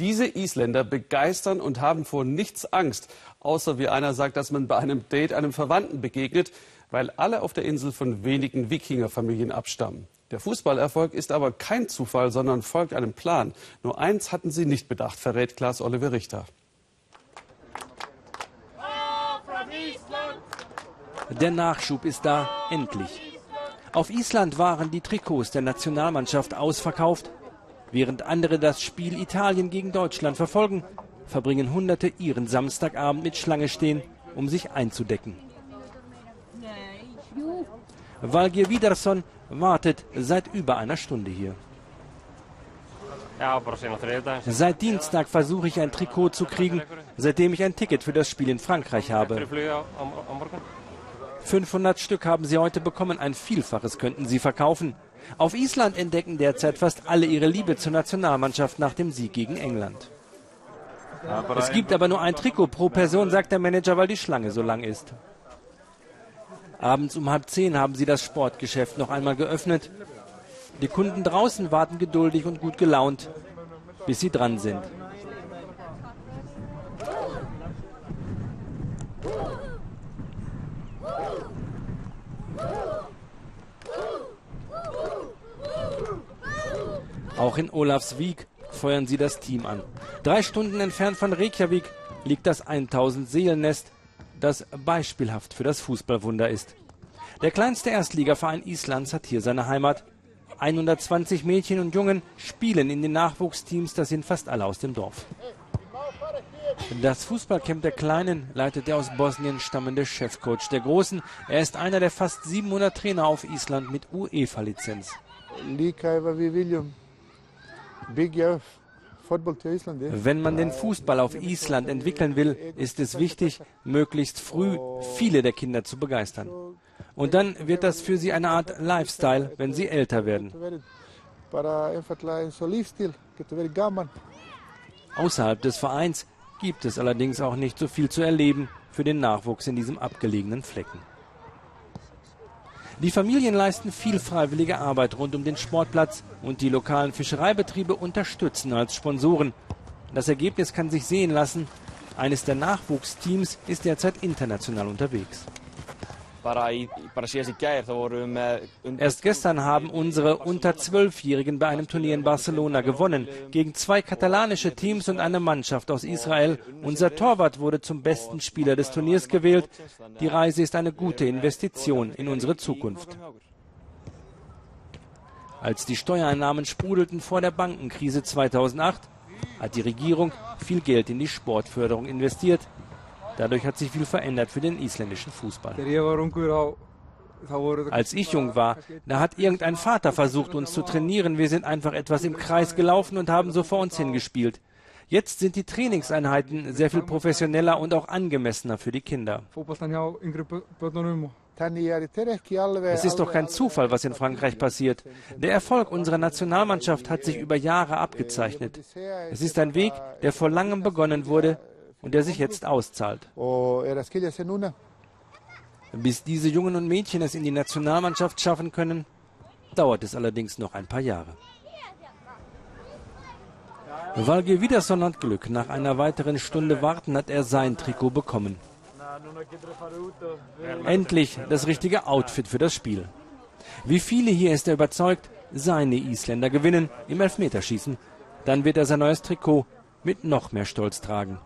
Diese Isländer begeistern und haben vor nichts Angst, außer wie einer sagt, dass man bei einem Date einem Verwandten begegnet, weil alle auf der Insel von wenigen Wikingerfamilien abstammen. Der Fußballerfolg ist aber kein Zufall, sondern folgt einem Plan. Nur eins hatten sie nicht bedacht, verrät Klaas Oliver Richter. Der Nachschub ist da, endlich. Auf Island waren die Trikots der Nationalmannschaft ausverkauft. Während andere das Spiel Italien gegen Deutschland verfolgen, verbringen Hunderte ihren Samstagabend mit Schlange stehen, um sich einzudecken. Valgir Wiederson wartet seit über einer Stunde hier. Seit Dienstag versuche ich ein Trikot zu kriegen, seitdem ich ein Ticket für das Spiel in Frankreich habe. 500 Stück haben sie heute bekommen, ein Vielfaches könnten sie verkaufen. Auf Island entdecken derzeit fast alle ihre Liebe zur Nationalmannschaft nach dem Sieg gegen England. Es gibt aber nur ein Trikot pro Person, sagt der Manager, weil die Schlange so lang ist. Abends um halb zehn haben sie das Sportgeschäft noch einmal geöffnet. Die Kunden draußen warten geduldig und gut gelaunt, bis sie dran sind. Auch in Olafsvik feuern sie das Team an. Drei Stunden entfernt von Reykjavik liegt das 1000 Seelennest, das beispielhaft für das Fußballwunder ist. Der kleinste Erstligaverein Islands hat hier seine Heimat. 120 Mädchen und Jungen spielen in den Nachwuchsteams, das sind fast alle aus dem Dorf. Das Fußballcamp der Kleinen leitet der aus Bosnien stammende Chefcoach der Großen. Er ist einer der fast 700 Trainer auf Island mit UEFA-Lizenz. Wenn man den Fußball auf Island entwickeln will, ist es wichtig, möglichst früh viele der Kinder zu begeistern. Und dann wird das für sie eine Art Lifestyle, wenn sie älter werden. Außerhalb des Vereins gibt es allerdings auch nicht so viel zu erleben für den Nachwuchs in diesem abgelegenen Flecken. Die Familien leisten viel freiwillige Arbeit rund um den Sportplatz und die lokalen Fischereibetriebe unterstützen als Sponsoren. Das Ergebnis kann sich sehen lassen. Eines der Nachwuchsteams ist derzeit international unterwegs. Erst gestern haben unsere unter Zwölfjährigen bei einem Turnier in Barcelona gewonnen. Gegen zwei katalanische Teams und eine Mannschaft aus Israel. Unser Torwart wurde zum besten Spieler des Turniers gewählt. Die Reise ist eine gute Investition in unsere Zukunft. Als die Steuereinnahmen sprudelten vor der Bankenkrise 2008, hat die Regierung viel Geld in die Sportförderung investiert. Dadurch hat sich viel verändert für den isländischen Fußball. Als ich jung war, da hat irgendein Vater versucht, uns zu trainieren. Wir sind einfach etwas im Kreis gelaufen und haben so vor uns hingespielt. Jetzt sind die Trainingseinheiten sehr viel professioneller und auch angemessener für die Kinder. Es ist doch kein Zufall, was in Frankreich passiert. Der Erfolg unserer Nationalmannschaft hat sich über Jahre abgezeichnet. Es ist ein Weg, der vor langem begonnen wurde, und der sich jetzt auszahlt. Bis diese Jungen und Mädchen es in die Nationalmannschaft schaffen können, dauert es allerdings noch ein paar Jahre. Valge Wiederson hat Glück. Nach einer weiteren Stunde Warten hat er sein Trikot bekommen. Endlich das richtige Outfit für das Spiel. Wie viele hier ist er überzeugt, seine Isländer gewinnen im Elfmeterschießen. Dann wird er sein neues Trikot mit noch mehr Stolz tragen.